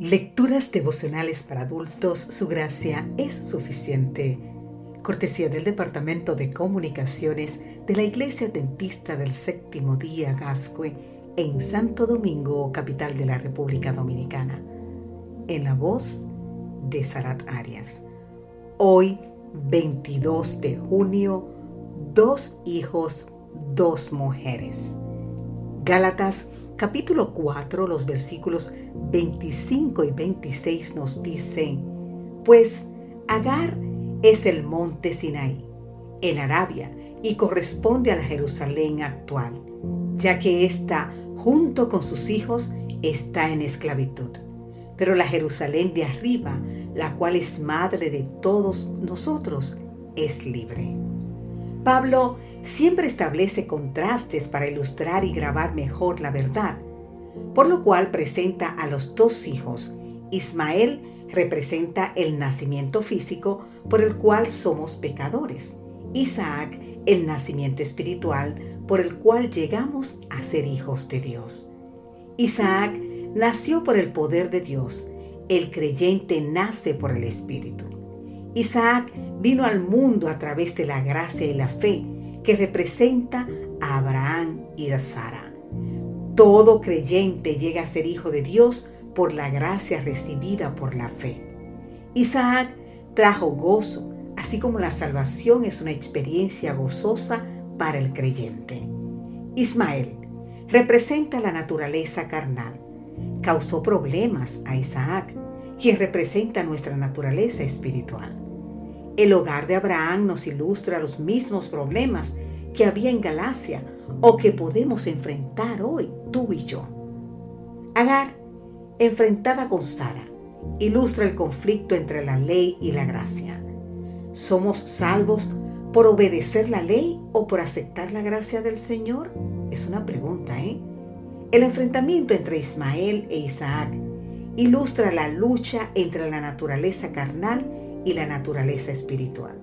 Lecturas devocionales para adultos, su gracia es suficiente. Cortesía del Departamento de Comunicaciones de la Iglesia Dentista del Séptimo Día Gascue en Santo Domingo, capital de la República Dominicana. En la voz de Sarat Arias. Hoy, 22 de junio, dos hijos, dos mujeres. Gálatas capítulo 4, los versículos 25 y 26 nos dicen, pues Agar es el monte Sinaí, en Arabia, y corresponde a la Jerusalén actual, ya que ésta, junto con sus hijos, está en esclavitud. Pero la Jerusalén de arriba, la cual es madre de todos nosotros, es libre. Pablo siempre establece contrastes para ilustrar y grabar mejor la verdad, por lo cual presenta a los dos hijos. Ismael representa el nacimiento físico por el cual somos pecadores. Isaac el nacimiento espiritual por el cual llegamos a ser hijos de Dios. Isaac nació por el poder de Dios. El creyente nace por el Espíritu. Isaac vino al mundo a través de la gracia y la fe que representa a Abraham y a Sara. Todo creyente llega a ser hijo de Dios por la gracia recibida por la fe. Isaac trajo gozo, así como la salvación es una experiencia gozosa para el creyente. Ismael representa la naturaleza carnal. Causó problemas a Isaac, quien representa nuestra naturaleza espiritual. El hogar de Abraham nos ilustra los mismos problemas que había en Galacia o que podemos enfrentar hoy tú y yo. Agar, enfrentada con Sara, ilustra el conflicto entre la ley y la gracia. ¿Somos salvos por obedecer la ley o por aceptar la gracia del Señor? Es una pregunta, ¿eh? El enfrentamiento entre Ismael e Isaac ilustra la lucha entre la naturaleza carnal y la naturaleza espiritual.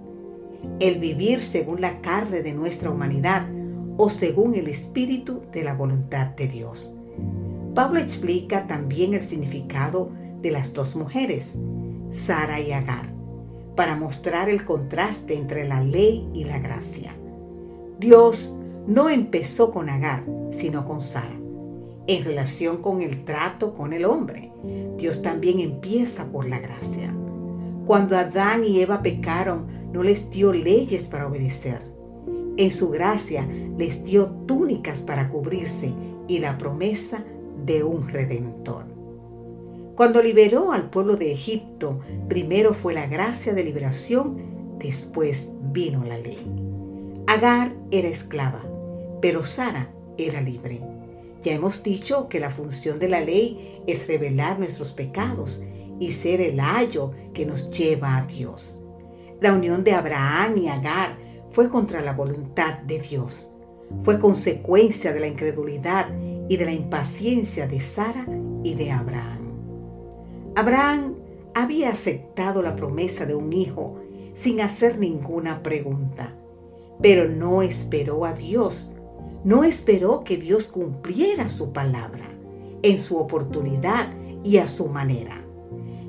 El vivir según la carne de nuestra humanidad o según el espíritu de la voluntad de Dios. Pablo explica también el significado de las dos mujeres, Sara y Agar, para mostrar el contraste entre la ley y la gracia. Dios no empezó con Agar, sino con Sara. En relación con el trato con el hombre, Dios también empieza por la gracia. Cuando Adán y Eva pecaron, no les dio leyes para obedecer. En su gracia les dio túnicas para cubrirse y la promesa de un redentor. Cuando liberó al pueblo de Egipto, primero fue la gracia de liberación, después vino la ley. Agar era esclava, pero Sara era libre. Ya hemos dicho que la función de la ley es revelar nuestros pecados y ser el ayo que nos lleva a Dios. La unión de Abraham y Agar fue contra la voluntad de Dios. Fue consecuencia de la incredulidad y de la impaciencia de Sara y de Abraham. Abraham había aceptado la promesa de un hijo sin hacer ninguna pregunta, pero no esperó a Dios, no esperó que Dios cumpliera su palabra en su oportunidad y a su manera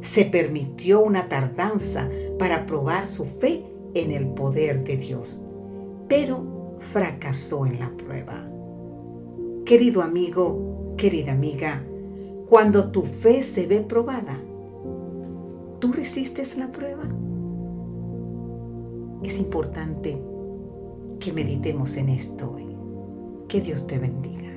se permitió una tardanza para probar su fe en el poder de Dios, pero fracasó en la prueba. Querido amigo, querida amiga, cuando tu fe se ve probada, ¿tú resistes la prueba? Es importante que meditemos en esto hoy. Que Dios te bendiga.